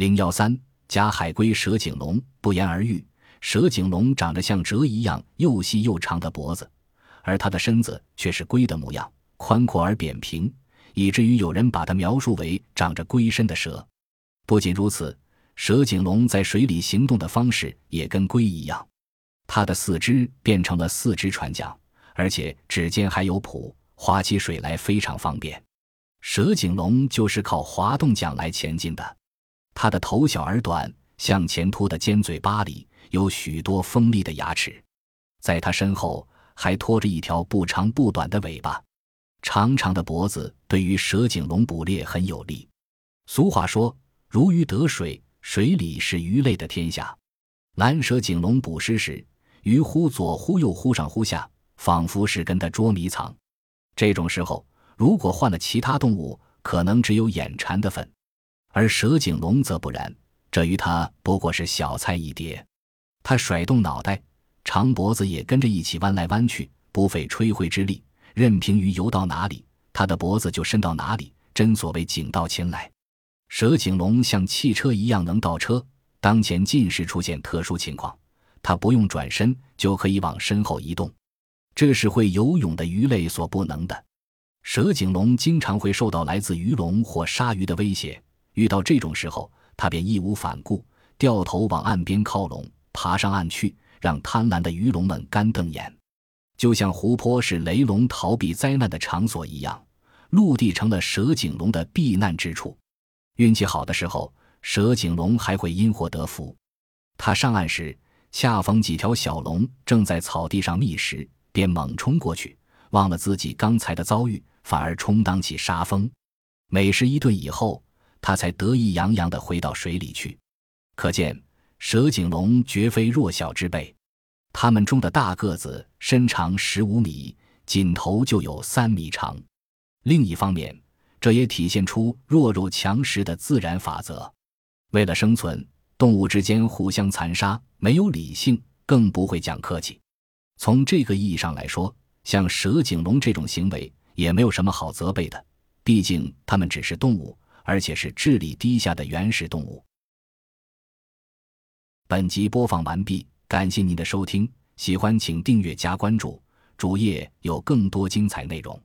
零幺三，甲海龟蛇颈龙不言而喻。蛇颈龙长着像蛇一样又细又长的脖子，而它的身子却是龟的模样，宽阔而扁平，以至于有人把它描述为长着龟身的蛇。不仅如此，蛇颈龙在水里行动的方式也跟龟一样，它的四肢变成了四只船桨，而且指尖还有蹼，划起水来非常方便。蛇颈龙就是靠滑动桨来前进的。它的头小而短，向前凸的尖嘴巴里。有许多锋利的牙齿，在它身后还拖着一条不长不短的尾巴，长长的脖子对于蛇颈龙捕猎很有利。俗话说：“如鱼得水，水里是鱼类的天下。”蓝蛇颈龙捕食时，鱼忽左忽右，忽上忽下，仿佛是跟它捉迷藏。这种时候，如果换了其他动物，可能只有眼馋的份，而蛇颈龙则不然，这与它不过是小菜一碟。它甩动脑袋，长脖子也跟着一起弯来弯去，不费吹灰之力，任凭鱼游到哪里，它的脖子就伸到哪里。真所谓井到前来。蛇颈龙像汽车一样能倒车，当前近时出现特殊情况，它不用转身就可以往身后移动，这是会游泳的鱼类所不能的。蛇颈龙经常会受到来自鱼龙或鲨鱼的威胁，遇到这种时候，它便义无反顾，掉头往岸边靠拢。爬上岸去，让贪婪的鱼龙们干瞪眼，就像湖泊是雷龙逃避灾难的场所一样，陆地成了蛇颈龙的避难之处。运气好的时候，蛇颈龙还会因祸得福。它上岸时，恰逢几条小龙正在草地上觅食，便猛冲过去，忘了自己刚才的遭遇，反而充当起杀风。美食一顿以后，他才得意洋洋地回到水里去。可见。蛇颈龙绝非弱小之辈，它们中的大个子身长十五米，颈头就有三米长。另一方面，这也体现出弱肉强食的自然法则。为了生存，动物之间互相残杀，没有理性，更不会讲客气。从这个意义上来说，像蛇颈龙这种行为也没有什么好责备的，毕竟它们只是动物，而且是智力低下的原始动物。本集播放完毕，感谢您的收听，喜欢请订阅加关注，主页有更多精彩内容。